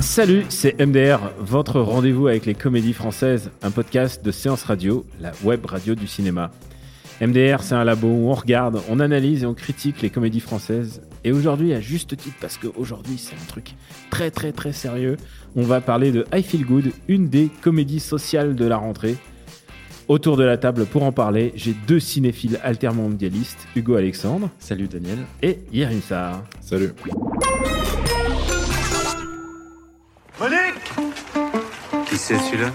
Salut, c'est MDR, votre rendez-vous avec les comédies françaises, un podcast de séance radio, la web radio du cinéma. MDR, c'est un labo où on regarde, on analyse et on critique les comédies françaises. Et aujourd'hui, à juste titre, parce qu'aujourd'hui, c'est un truc très très très sérieux, on va parler de I Feel Good, une des comédies sociales de la rentrée. Autour de la table pour en parler, j'ai deux cinéphiles altermondialistes, Hugo Alexandre Salut Daniel. et Yerim Sarr. Salut. Qui c'est celui-là?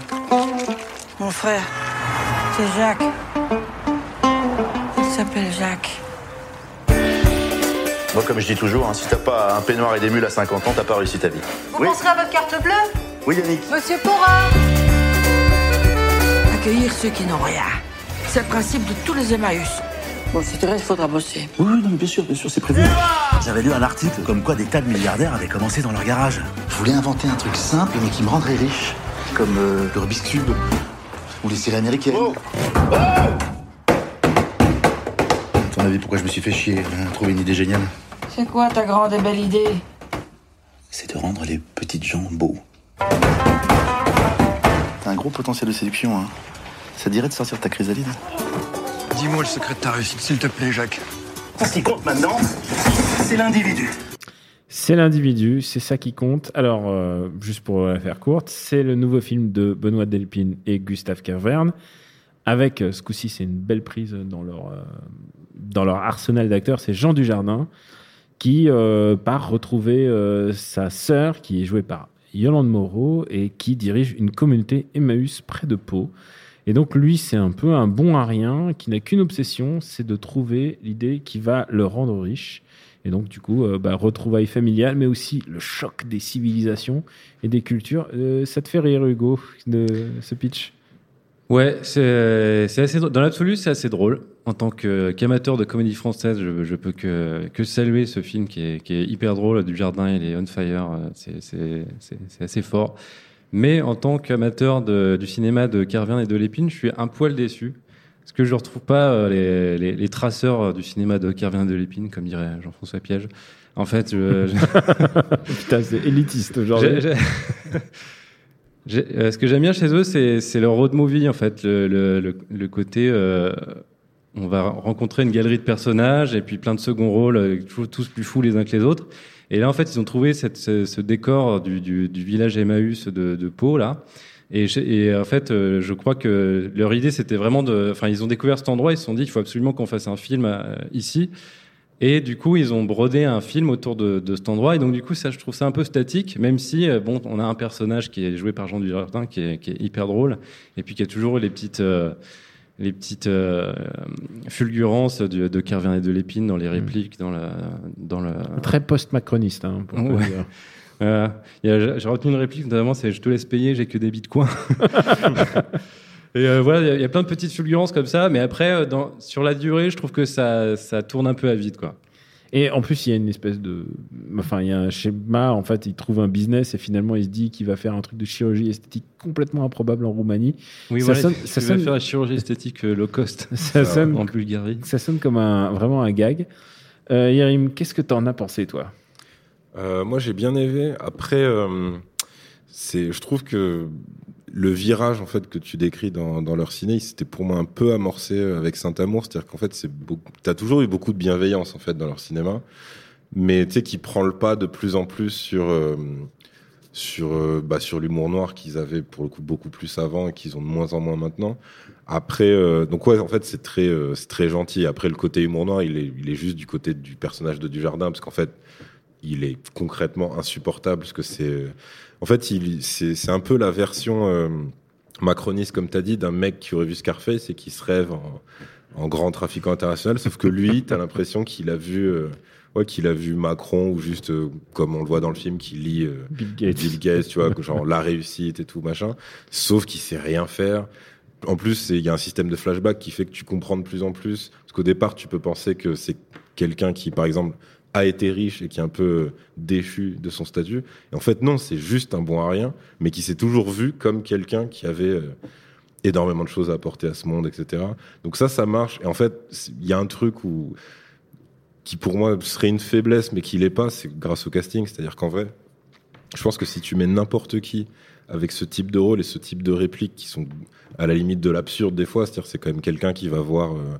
Mon frère, c'est Jacques. Il s'appelle Jacques. Moi, comme je dis toujours, hein, si t'as pas un peignoir et des mules à 50 ans, t'as pas réussi ta vie. Vous Oui. penserez à votre carte bleue? Oui, Yannick. Monsieur Pora Accueillir ceux qui n'ont rien. C'est le principe de tous les Emmaüs. Bon, si tu restes, il faudra bosser. Oui, oui, non, mais bien sûr, bien sûr, c'est prévu. J'avais lu un article comme quoi des tas de milliardaires avaient commencé dans leur garage. Je voulais inventer un truc simple mais qui me rendrait riche, comme euh, le Rubik's Cube ou les séries américaines. À ton avis, pourquoi je me suis fait chier à trouver une idée géniale C'est quoi ta grande et belle idée? C'est de rendre les petites gens beaux. Un gros potentiel de séduction, hein. Ça te dirait de sortir de ta chrysalide? Dis-moi le secret de ta réussite, s'il te plaît, Jacques. Ce qui compte maintenant, c'est l'individu. C'est l'individu, c'est ça qui compte. Alors, euh, juste pour la faire courte, c'est le nouveau film de Benoît Delpine et Gustave Caverne. Avec, euh, ce coup-ci, c'est une belle prise dans leur, euh, dans leur arsenal d'acteurs. C'est Jean Dujardin qui euh, part retrouver euh, sa sœur, qui est jouée par Yolande Moreau et qui dirige une communauté Emmaüs près de Pau. Et donc, lui, c'est un peu un bon à rien qui n'a qu'une obsession, c'est de trouver l'idée qui va le rendre riche. Et donc, du coup, euh, bah, retrouvailles familiales, mais aussi le choc des civilisations et des cultures. Euh, ça te fait rire, Hugo, de ce pitch? Ouais, c'est assez. Dans l'absolu, c'est assez drôle. En tant qu'amateur de comédie française, je, je peux que, que saluer ce film qui est, qui est hyper drôle. Du Jardin, il est on fire. euh, c'est- assez fort. Mais en tant qu'amateur du cinéma de Carvin et de Lépine, je suis un poil déçu. Parce que je ne retrouve pas euh, les, les- les traceurs du cinéma de Carvin et de Lépine, comme dirait Jean-François Piège. En fait, je, je- Putain, c'est élitiste aujourd'hui. euh, ce que j'aime bien chez eux, c'est leur road movie, en fait. Le, le- le- le côté, euh, on va rencontrer une galerie de personnages et puis plein de second rôles, euh, toujours tous plus fous les uns que les autres. Et là, en fait, ils ont trouvé ce, décor du, village Emmaüs de, Pau, là. Et, en fait, euh, je crois que leur idée, c'était vraiment de. Enfin, ils ont découvert cet endroit, ils se sont dit, il faut absolument qu'on fasse un film euh, ici. Et du coup, ils ont brodé un film autour de, cet endroit. Et donc, du coup, ça, je trouve ça un peu statique, même si, bon, on a un personnage qui est joué par Jean Dujardin, qui est, hyper drôle, et puis qui a toujours les petites, les petites euh, fulgurances de, de et de Lépine dans les répliques, dans la, dans. Très post-macroniste, hein, pour Ouais. dire. Euh, j'ai retenu une réplique, notamment, c'est Je te laisse payer, j'ai que des bitcoins. Et euh, voilà, il y a- il y, a plein de petites fulgurances comme ça, mais après, dans, sur la durée, je trouve que ça, ça tourne un peu à vide, quoi. Et en plus, il y a une espèce de. Enfin, il y a un schéma. En fait, il trouve un business et finalement, il se dit qu'il va faire un truc de chirurgie esthétique complètement improbable en Roumanie. Oui, Ça voilà, sonne- ça sonne- faire la chirurgie esthétique euh, low cost Ça sonne, en Bulgarie. ça sonne comme un, vraiment un gag. Euh, Yerim, qu'est-ce que t'en as pensé, toi? Euh, moi, j'ai bien aimé. Après, euh, c'est, je trouve que le virage en fait que tu décris dans, leur ciné, c'était pour moi un peu amorcé avec Saint-Amour. C'est-à-dire qu'en fait, c'est beaucoup. T'as toujours eu beaucoup de bienveillance en fait dans leur cinéma, mais tu sais qui prend le pas de plus en plus sur euh, sur euh, bah, sur l'humour noir qu'ils avaient pour le coup beaucoup plus avant et qu'ils ont de moins en moins maintenant. Après, euh, donc ouais, en fait, c'est très, euh, c'est très gentil. Après, le côté humour noir, il est, il est juste du côté du personnage de Dujardin, parce qu'en fait, il est concrètement insupportable, parce que c'est, en fait, il, c'est, un peu la version euh, macroniste, comme tu as dit, d'un mec qui aurait vu Scarface et qui se rêve en, en grand trafiquant international. Sauf que lui, t'as l'impression qu'il a vu, euh, ouais, qu'il a vu Macron ou juste euh, comme on le voit dans le film, qu'il lit euh, Bill Gates. Bill Gates, tu vois, genre la réussite et tout machin. Sauf qu'il sait rien faire. En plus, il y a un système de flashback qui fait que tu comprends de plus en plus. Parce qu'au départ, tu peux penser que c'est quelqu'un qui, par exemple, a été riche et qui est un peu déchu de son statut. Et en fait, non, c'est juste un bon à rien, mais qui s'est toujours vu comme quelqu'un qui avait euh, énormément de choses à apporter à ce monde, etc. Donc ça, ça marche. Et en fait, il y a un truc où, qui pour moi serait une faiblesse, mais qui l'est pas, c'est grâce au casting. C'est-à-dire qu'en vrai, je pense que si tu mets n'importe qui avec ce type de rôle et ce type de répliques qui sont à la limite de l'absurde des fois, c'est-à-dire c'est quand même quelqu'un qui va voir euh,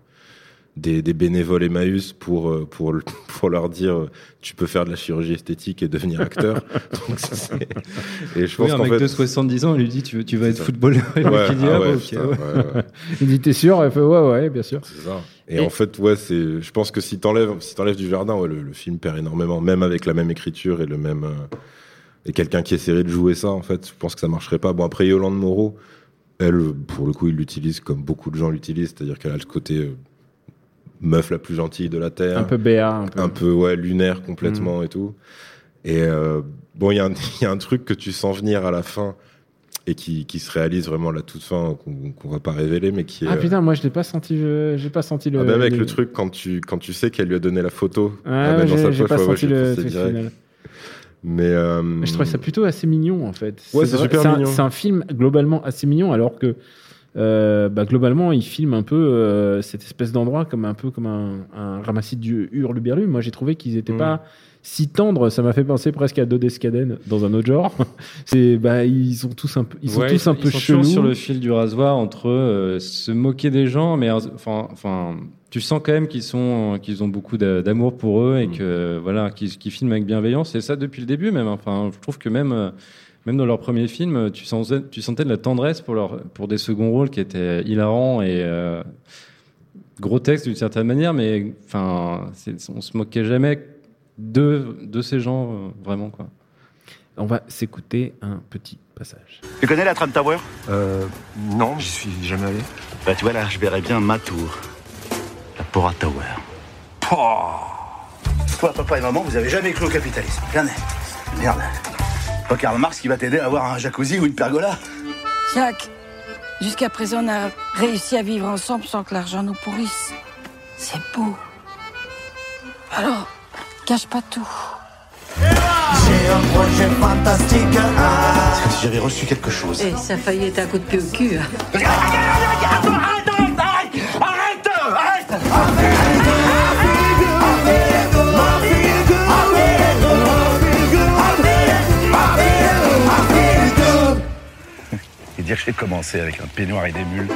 des, des bénévoles Emmaüs pour, euh, pour, le- pour leur dire euh, tu peux faire de la chirurgie esthétique et devenir acteur. Donc, et je pense Oui, un mec fait, de 70 ans, on lui dit tu veux, tu vas être ça. footballeur. Et Ouais, il dit ah ouais, putain, ouais. Il dit T'es sûr? Elle fait Ouais, ouais, bien sûr. Ça. Et, Et- en fait, ouais, c'est. Je pense que si t'enlèves, si t'enlèves du jardin, le, le film perd énormément, même avec la même écriture et le même. euh, et quelqu'un qui essaierait de jouer ça, en fait, je pense que ça marcherait pas. Bon, après Yolande Moreau, elle, pour le coup, il l'utilise comme beaucoup de gens l'utilisent, c'est-à-dire qu'elle a le côté euh, meuf la plus gentille de la terre, Un peu BA, un peu. un peu ouais lunaire complètement et tout. Et euh, bon, il y, a un- il y a un truc que tu sens venir à la fin et qui, qui se réalise vraiment à la toute fin, qu'on qu'on va pas révéler, mais qui est. Ah euh, putain, moi je l'ai pas senti, j'ai pas senti le. ah, même avec le- le truc, quand tu, quand tu sais qu'elle lui a donné la photo mettre ouais, dans j'ai sa poche, pas ouais, senti le truc final. Mais, euh, je trouvais ça plutôt assez mignon en fait. Ouais, c'est super mignon. C'est un film globalement assez mignon alors que euh, bah, globalement il filme un peu euh, cette espèce d'endroit comme un peu comme un, un ramassis du hurluberlu. Moi j'ai trouvé qu'ils étaient Mm. pas si tendres. Ça m'a fait penser presque à Dodescaden dans un autre genre. c'est bah ils sont tous un peu ils sont Ouais, tous un peu sont chelous. sur le fil du rasoir entre euh, se moquer des gens, mais enfin, enfin, tu sens quand même qu'ils sont, qu'ils ont beaucoup d'a- d'amour pour eux et Mm. que voilà, qu'ils filment avec bienveillance. Et ça depuis le début même. Enfin, je trouve que même, euh, même dans leur premier film, tu sentais, tu sentais de la tendresse pour leur, pour des seconds rôles qui étaient hilarants et euh, grotesques d'une certaine manière, mais enfin, on se moquait jamais de, de ces gens euh, vraiment quoi. On va s'écouter un petit passage. Tu connais la Trump Tower? Euh. Non, j'y suis jamais allé. Bah tu vois là, je verrais bien ma tour. La Pora Tower. Toi, papa et maman, vous avez jamais cru au capitalisme. Jamais. Merde. Pas Karl Marx qui va t'aider à avoir un jacuzzi ou une pergola. Jacques, jusqu'à présent, on a réussi à vivre ensemble sans que l'argent nous pourrisse. C'est beau. Alors, cache pas tout. Parce que si j'avais reçu quelque chose. Et ça a failli être un coup de pied au cul. dire que j'ai commencé avec un peignoir et des mules.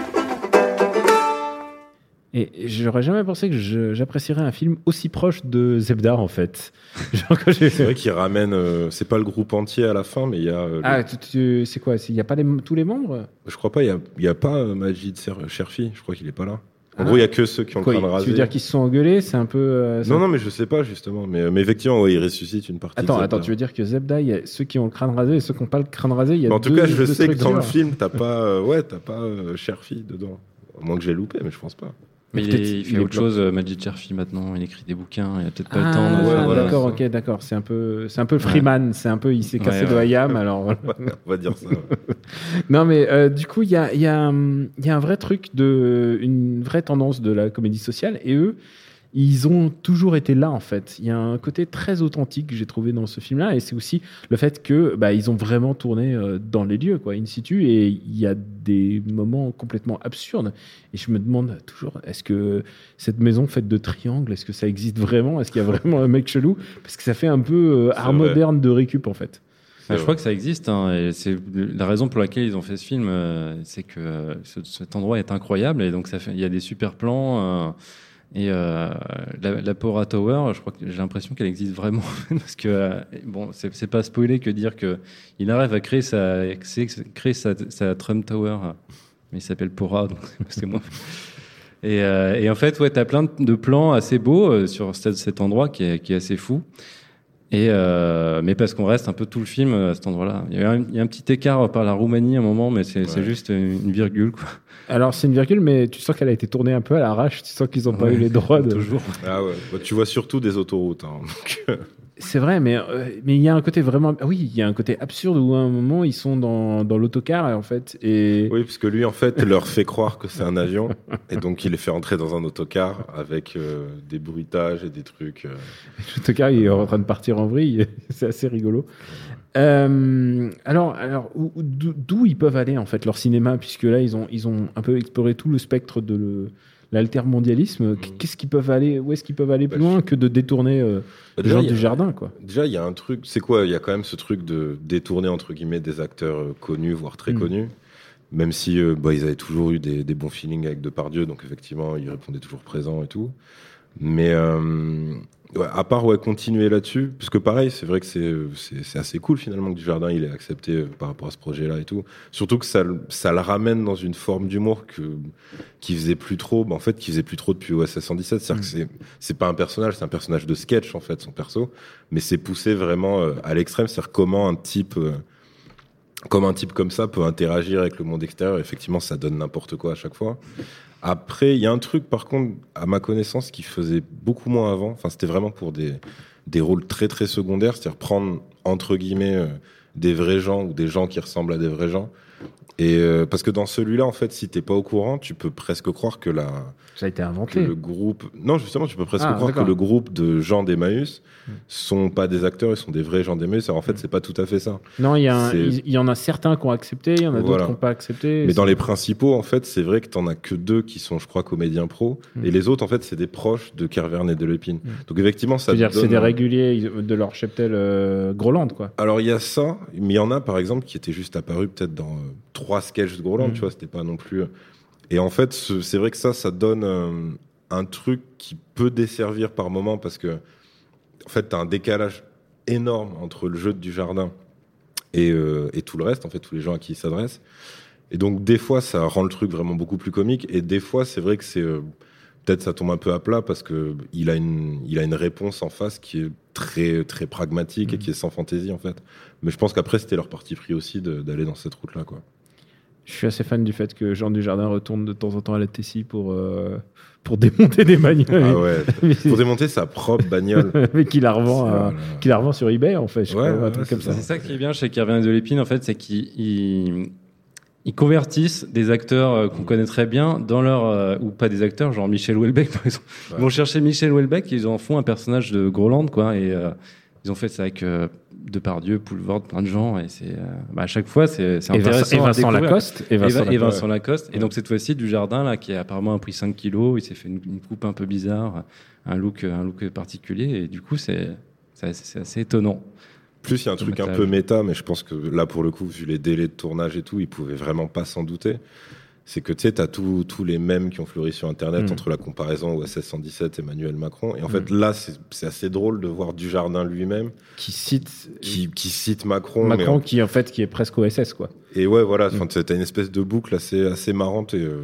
Et j'aurais jamais pensé que j'apprécierais un film aussi proche de Zebda en fait. C'est vrai qu'il ramène. euh, c'est pas le groupe entier à la fin, mais il y a. euh, Ah, c'est quoi Il n'y a pas les- tous les membres? Je crois pas, il y a, pas euh, Majid Sherfi, je crois qu'il est pas là. En Ah. gros, il y a que ceux qui ont Quoi, le crâne Tu rasé. veux dire qu'ils se sont engueulés C'est un peu. euh, Non, un- non, mais je sais pas justement. Mais, mais effectivement, ouais, il ressuscite une partie. Attends, de attends, tu veux dire que Zebda, il y a ceux qui ont le crâne rasé et ceux qui n'ont pas le crâne rasé il y a en tout cas, je sais que dans le film, t'as pas, euh, ouais, t'as pas euh, Sherfi dedans. À moins que j'ai loupé, mais je pense pas. Mais il, est- il fait autre chose, euh, Majid Cherfi maintenant. Il écrit des bouquins. Il a peut-être pas Ah, le temps. de- ouais, voilà, d'accord, ok, d'accord. C'est un peu, c'est un peu Freeman. C'est un peu, il s'est cassé Ouais, de. Hayam, alors. voilà. On va dire ça. Non, mais euh, du coup, il y a, il y, a, il y a un vrai truc, de, une vraie tendance de la comédie sociale. Et eux, ils ont toujours été là, en fait. Il y a un côté très authentique que j'ai trouvé dans ce film-là. Et c'est aussi le fait que bah, ils ont vraiment tourné euh, dans les lieux, quoi, in situ. Et il y a des moments complètement absurdes. Et je me demande toujours, est-ce que cette maison faite de triangles, est-ce que ça existe vraiment? Est-ce qu'il y a vraiment un mec chelou? Parce que ça fait un peu euh, art vrai. moderne de récup, en fait. Ah, je crois que ça existe. hein, et c'est la raison pour laquelle ils ont fait ce film, euh, c'est que euh, ce- cet endroit est incroyable et donc ça fait, il y a des super plans. Et euh, la, la Pora Tower, je crois que j'ai l'impression qu'elle existe vraiment parce que euh, bon, c'est pas spoiler que dire que il arrive à créer sa créer, sa, sa Trump Tower, mais il s'appelle Pora, donc c'est moi. Et, euh, et en fait, ouais, t'as plein de plans assez beaux euh, sur cet endroit qui est, qui est assez fou. Et euh, mais parce qu'on reste un peu tout le film à cet endroit-là. Il y, a un, il y a un petit écart par la Roumanie à un moment, mais c'est Ouais. juste une virgule. Quoi. Alors, c'est une virgule, mais tu sens qu'elle a été tournée un peu à l'arrache. Tu sens qu'ils n'ont pas eu les droits de. toujours. Ah ouais. Bah, tu vois surtout des autoroutes. hein. C'est vrai, mais euh, mais il y a un côté vraiment. ah Oui, il y a un côté absurde où à un moment ils sont dans, dans l'autocar en fait et oui, parce que lui, en fait, leur fait croire que c'est un avion, et donc il les fait entrer dans un autocar avec euh, des bruitages et des trucs. euh. l'autocar il est en train de partir en vrille. c'est assez rigolo. Euh, alors, alors où- où- d'où d'où ils peuvent aller en fait leur cinéma puisque là ils ont ils ont un peu exploré tout le spectre de le- l'altermondialisme. Qu'est-ce qu'ils peuvent aller Où est-ce qu'ils peuvent aller plus Bah, loin que de détourner euh, Bah, les gens a- du jardin quoi Déjà, il y a un truc, c'est quoi Il y a quand même ce truc de détourner entre guillemets des acteurs euh, connus, voire très Mm. connus. Même si euh, bah, ils avaient toujours eu des, des bons feelings avec Depardieu, donc effectivement, ils répondaient toujours présents et tout. Mais euh, ouais, à part ouais, continuer là-dessus, parce que pareil, c'est vrai que c'est assez cool finalement que Dujardin il ait accepté euh, par rapport à ce projet-là et tout. Surtout que ça, le- ça le ramène dans une forme d'humour que qui faisait plus trop, bah, en fait, qui faisait plus trop depuis OSS 117. C'est-à-dire que c'est c'est pas un personnage, c'est un personnage de sketch en fait, son perso, mais c'est poussé vraiment euh, à l'extrême. C'est-à-dire comment un type comme un type comme ça peut interagir avec le monde extérieur. Effectivement, ça donne n'importe quoi à chaque fois. Après, il y a un truc, par contre, à ma connaissance, qui faisait beaucoup moins avant. Enfin, c'était vraiment pour des, des rôles très, très secondaires. C'est-à-dire prendre, entre guillemets, euh, des vrais gens ou des gens qui ressemblent à des vrais gens. Et euh, parce que dans celui-là, en fait, si t'es pas au courant, tu peux presque croire que la, Ça a été que inventé. le groupe. Non, justement, tu peux presque Ah, croire que le groupe de gens d'Emmaüs sont pas des acteurs, ils sont des vrais gens d'Emmaüs. Alors en fait, c'est pas tout à fait ça. Non, il y, y en a certains qui ont accepté, il y en a d'autres qui n'ont pas accepté. Mais dans les principaux, en fait, c'est vrai que t'en as que deux qui sont, je crois, comédiens pro, Mm. et les autres, en fait, c'est des proches de Kervern et de Lepine. Donc effectivement, ça. C'est-à-dire que c'est donne- des réguliers de leur cheptel euh, Groland, quoi. Alors il y a ça, mais il y en a par exemple qui étaient juste apparus peut-être dans euh, trois sketchs de Groland, Mm. tu vois, c'était pas non plus. euh, Et en fait, ce- c'est vrai que ça, ça donne euh, un truc qui peut desservir par moment parce que, en fait, t'as un décalage énorme entre le jeu du jardin et, euh, et tout le reste, en fait, tous les gens à qui il s'adresse. Et donc des fois, ça rend le truc vraiment beaucoup plus comique, et des fois, c'est vrai que c'est peut-être ça tombe un peu à plat parce que il a une, il a une réponse en face qui est très, très pragmatique et qui est sans fantaisie en fait. Mais je pense qu'après c'était leur parti pris aussi d'aller dans cette route-là quoi. Je suis assez fan du fait que Jean Dujardin retourne de temps en temps à la Tessie pour, euh, pour démonter des bagnoles. Ah ouais. Mais- Pour démonter sa propre bagnole. mais qu'il la, revend à- Voilà. qu'il la revend sur eBay, en fait. Je Ouais, crois, un ouais, truc ouais, comme c'est ça. C'est ça qui est bien chez Kervin et de l'Épine, en fait, c'est qu'ils ils, convertissent des acteurs euh, qu'on connaît très bien dans leur. euh, ou pas des acteurs, genre Michel Houellebecq, par exemple. Ils vont chercher Michel Houellebecq, ils en font un personnage de Groland, quoi. Et euh, ils ont fait ça avec Depardieu, Poulvord, plein de gens. Et c'est. bah, à chaque fois, c'est c'est Et Vincent, intéressant. et à Vincent découvrir. Lacoste. Et Vincent et Lacoste. Vincent Lacoste. Et donc, cette fois-ci, du jardin, là, qui a apparemment a pris 5 kilos, il s'est fait une, une coupe un peu bizarre, un look, un look particulier. Et du coup, c'est c'est assez, c'est assez étonnant. Plus il y a un truc un peu méta, mais je pense que là pour le coup, vu les délais de tournage et tout, ils pouvaient vraiment pas s'en douter. C'est que tu sais, t'as tous tous les mèmes qui ont fleuri sur Internet Mm. entre la comparaison OSS 117 et Emmanuel Macron. Et en Mm. fait, là, c'est assez drôle de voir Dujardin lui-même Qui cite qui, qui cite Macron. mais Macron, en- qui, en fait, qui est presque OSS, quoi. Et ouais, voilà, enfin, t'as une espèce de boucle assez, assez marrante. Et euh,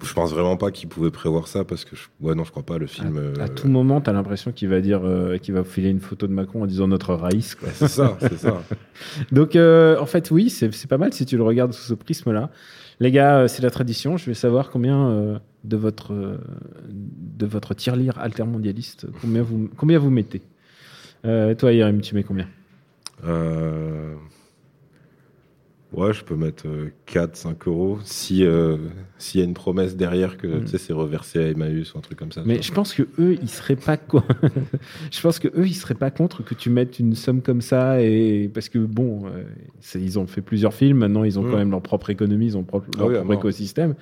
je, je pense vraiment pas qu'il pouvait prévoir ça parce que, je- ouais, non, je crois pas. Le film. À euh, tout moment, t'as l'impression qu'il va dire, euh, qu'il va filer une photo de Macron en disant notre raïs, quoi. C'est ça, c'est ça. Donc, euh, en fait, oui, c'est c'est pas mal si tu le regardes sous ce prisme-là. Les gars, c'est la tradition. Je vais savoir combien de votre de votre tirelire altermondialiste, combien vous combien vous mettez. Toi, Yerim, tu mets combien? Euh, Ouais, je peux mettre euh, 4, 5 euros si euh, s'il y a une promesse derrière que Mm. tu sais, c'est reversé à Emmaüs ou un truc comme ça. Mais je pense que eux, ils seraient pas je pense que eux, ils seraient pas contre que tu mettes une somme comme ça et parce que bon, euh, ils ont fait plusieurs films. Maintenant, ils ont quand même leur propre économie, ils ont propre- Ah leur oui, à propre mort. écosystème.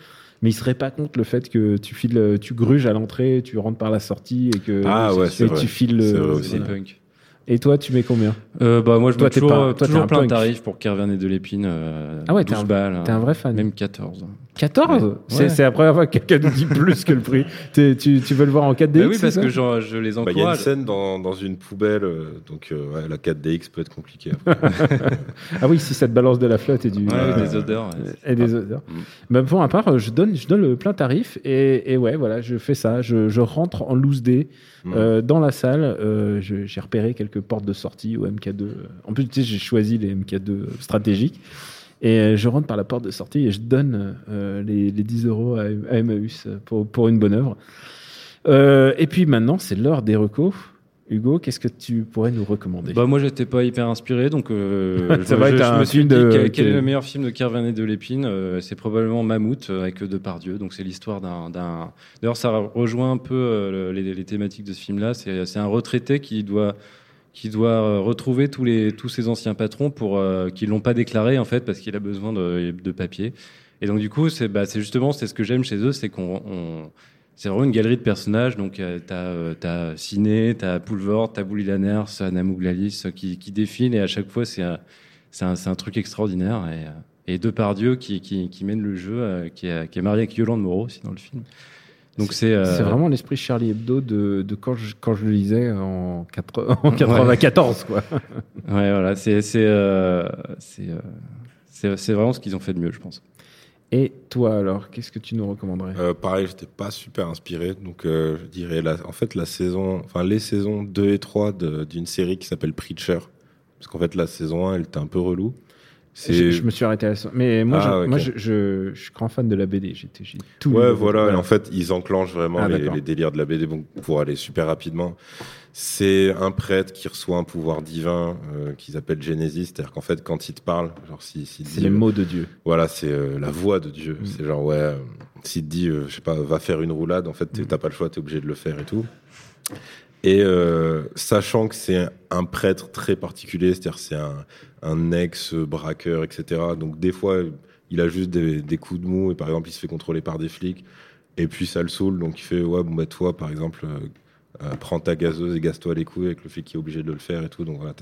Mais ils seraient pas contre le fait que tu files, tu gruges à l'entrée, tu rentres par la sortie et que Ah ouais, et c'est vrai. tu files. C'est le- C'est punk. Et toi, tu mets combien Euh, bah, moi, je Toi, mets toujours, pas- toi, t'es toujours plein de tarifs pour Kervin et de l'épine. Euh, Ah ouais, t'es 12 un- balles. T'es un vrai fan. Même 14. 14 C'est Ouais. c'est la première fois que quelqu'un nous dit plus que le prix. Tu, tu veux le voir en 4DX Bah oui, parce que genre, je les Bah, Il y a une encourage. scène dans, dans une poubelle, euh, donc euh, ouais, la 4DX peut être compliquée. Ah oui, si ça te balance de la flotte et du. Ouais, euh, des odeurs. ouais. Et des odeurs. Mm. Bah, pour ma part, je donne, je donne le plein tarif et, et ouais, voilà, je fais ça. Je, je rentre en loose day Mm. euh, dans la salle. euh, j'ai repéré quelques portes de sortie au MK2. En plus, tu sais, j'ai choisi les MK2 stratégiques. Et euh, je rentre par la porte de sortie et je donne euh, les, les 10 euros à, à Emmaüs pour, pour une bonne œuvre. Euh, et puis maintenant, c'est l'heure des recos. Hugo, qu'est-ce que tu pourrais nous recommander? Bah moi j'étais pas hyper inspiré donc euh, Ça je, va je- être je un me suis film dit de- quel, quel est le meilleur film de Kervanet de Lépine? Euh, c'est probablement Mammouth euh, avec Depardieu donc c'est l'histoire d'un d'ailleurs ça rejoint un peu euh, le- les, les thématiques de ce film là c'est c'est un retraité qui doit qui doit euh, retrouver tous les tous ses anciens patrons pour euh, qui l'ont pas déclaré en fait parce qu'il a besoin de, de papier et donc du coup c'est bah, justement c'est ce que j'aime chez eux c'est qu'on on- c'est vraiment une galerie de personnages. Donc, euh, t'as euh, t'as Ciné, t'as Poulvord, t'as Bouli Lanners, Anna Mouglalis euh, qui, qui défilent et à chaque fois, c'est un, un, un truc extraordinaire. Et, euh, et Depardieu qui, qui, qui mène le jeu, euh, qui, est, qui est marié avec Yolande Moreau aussi dans le film. Donc, c'est. euh, C'est vraiment l'esprit Charlie Hebdo de, de quand, je, quand je le lisais en, quatre- en 94, quoi. Ouais, voilà, c'est c'est euh, c'est euh, c'est- c'est vraiment ce qu'ils ont fait de mieux, je pense. Et toi, alors, qu'est-ce que tu nous recommanderais? Euh, pareil, j'étais pas super inspiré, donc euh, je dirais la, en fait la saison, enfin les saisons 2 et 3 de- d'une série qui s'appelle Preacher, parce qu'en fait la saison 1 elle était un peu relou. Je, je me suis arrêté à la Mais moi, Ah, je, ok. moi je, je, je suis grand fan de la BD. J'ai j'ai tout. Ouais, voilà. Et en fait, ils enclenchent vraiment Ah, les, les délires de la BD. Bon, pour aller super rapidement, c'est un prêtre qui reçoit un pouvoir divin euh, qu'ils appellent Genesis. C'est-à-dire qu'en fait, quand il te parle, genre si, C'est les euh, mots de Dieu. Voilà, c'est euh, la voix de Dieu. Mm. C'est genre, ouais, euh, s'il te dit, euh, je sais pas, va faire une roulade, en fait, Mm. t'as pas le choix, t'es obligé de le faire et tout. Et euh, sachant que c'est un prêtre très particulier, c'est-à-dire c'est un, un ex-braqueur, etc. Donc des fois, il a juste des, des coups de mou et par exemple, il se fait contrôler par des flics. Et puis ça le saoule, donc il fait, ouais, bon, bah toi, par exemple, euh, euh, prends ta gazeuse et gaze-toi les couilles avec le flic qui est obligé de le faire et tout. Donc voilà,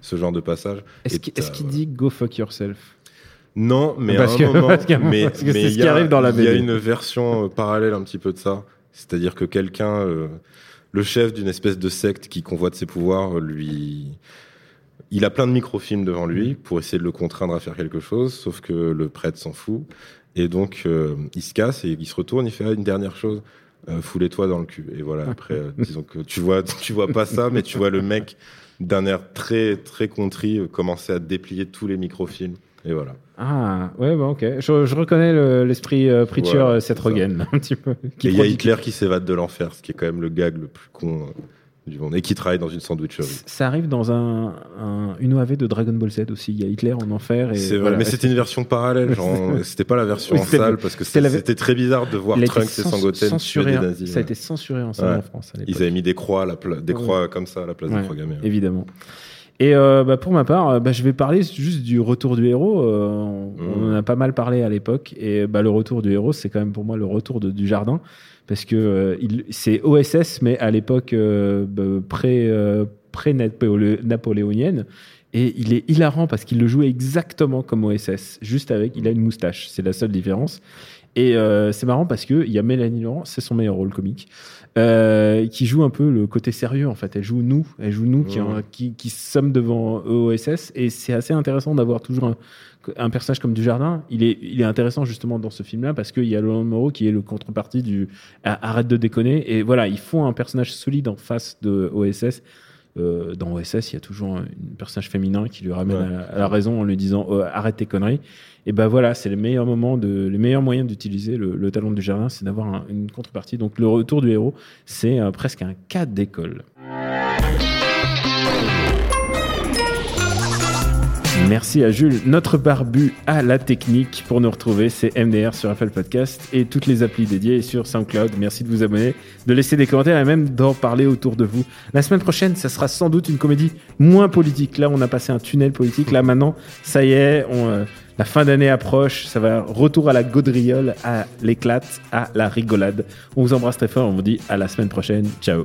ce genre de passage. Est-ce qu'il qu'il dit go fuck yourself? Non, mais Parce à un que- moment, parce mais, parce que c'est mais ce il y qui a- arrive dans la Il y a une version euh, parallèle un petit peu de ça. C'est-à-dire que quelqu'un, euh, le chef d'une espèce de secte qui convoite ses pouvoirs, lui, il a plein de microfilms devant lui pour essayer de le contraindre à faire quelque chose, sauf que le prêtre s'en fout. Et donc, euh, il se casse et il se retourne, il fait ah, une dernière chose. Euh, foulez-toi dans le cul. Et voilà, après, euh, disons que tu vois, tu vois pas ça, mais tu vois le mec d'un air très, très contrit euh, commencer à déplier tous les microfilms. Et voilà. Ah, ouais, bah, ok. Je, je reconnais le- l'esprit euh, Preacher Voilà, euh, c'est Seth ça. Rogen, un petit peu. qui et il y a Hitler qui s'évade de l'enfer, ce qui est quand même le gag le plus con euh, du monde. Et qui travaille dans une sandwicherie. Ça arrive dans un, un- une OAV de Dragon Ball Z aussi. Il y a Hitler en enfer. et C'est vrai, voilà. mais c'était une version parallèle. Genre, c'était pas la version Oui, en c'était- salle parce que c'était la- c'était très bizarre de voir Il a été Trunks et cens- Sangoten tuer censuré, des nazis. Ça a ouais. été censuré en salle Ouais. en France à l'époque. Ils avaient mis des croix, à la pla- des Ouais. croix comme ça à la place Ouais, des croix gammées. Évidemment. Et euh, bah, pour ma part, euh, bah, je vais parler juste du retour du héros. Euh, on, Mmh. on en a pas mal parlé à l'époque. Et bah, le retour du héros, c'est quand même pour moi le retour de- du jardin. Parce que euh, il- c'est OSS, mais à l'époque euh, bah, pré, euh, pré-napoléonienne. Et il est hilarant parce qu'il le joue exactement comme OSS, juste avec, il a une moustache, c'est la seule différence. Et euh, c'est marrant parce qu'il y a Mélanie Laurent, c'est son meilleur rôle comique, euh, qui joue un peu le côté sérieux en fait. Elle joue nous, elle joue nous qui, qui sommes devant OSS. Et c'est assez intéressant d'avoir toujours un, un personnage comme Dujardin. Il est, il est intéressant justement dans ce film-là parce qu'il y a Laurent Moreau qui est le contrepartie du arrête de déconner. Et voilà, ils font un personnage solide en face de OSS. Euh, dans OSS, il y a toujours un, un personnage féminin qui lui ramène Ouais. à, la, à la raison en lui disant Oh, arrête tes conneries. Et ben voilà, c'est de, les meilleurs moyens d'utiliser le, le talent du jardin, c'est d'avoir un- une contrepartie. Donc le retour du héros, c'est euh, presque un cas d'école. Merci à Jules, notre barbu à la technique pour nous retrouver. C'est MDR sur Apple Podcast et toutes les applis dédiées sur SoundCloud. Merci de vous abonner, de laisser des commentaires et même d'en parler autour de vous. La semaine prochaine, ça sera sans doute une comédie moins politique. Là, on a passé un tunnel politique. Là, maintenant, ça y est, euh, la fin d'année approche. Ça va retour à la gaudriole, à l'éclate, à la rigolade. On vous embrasse très fort. On vous dit à la semaine prochaine. Ciao.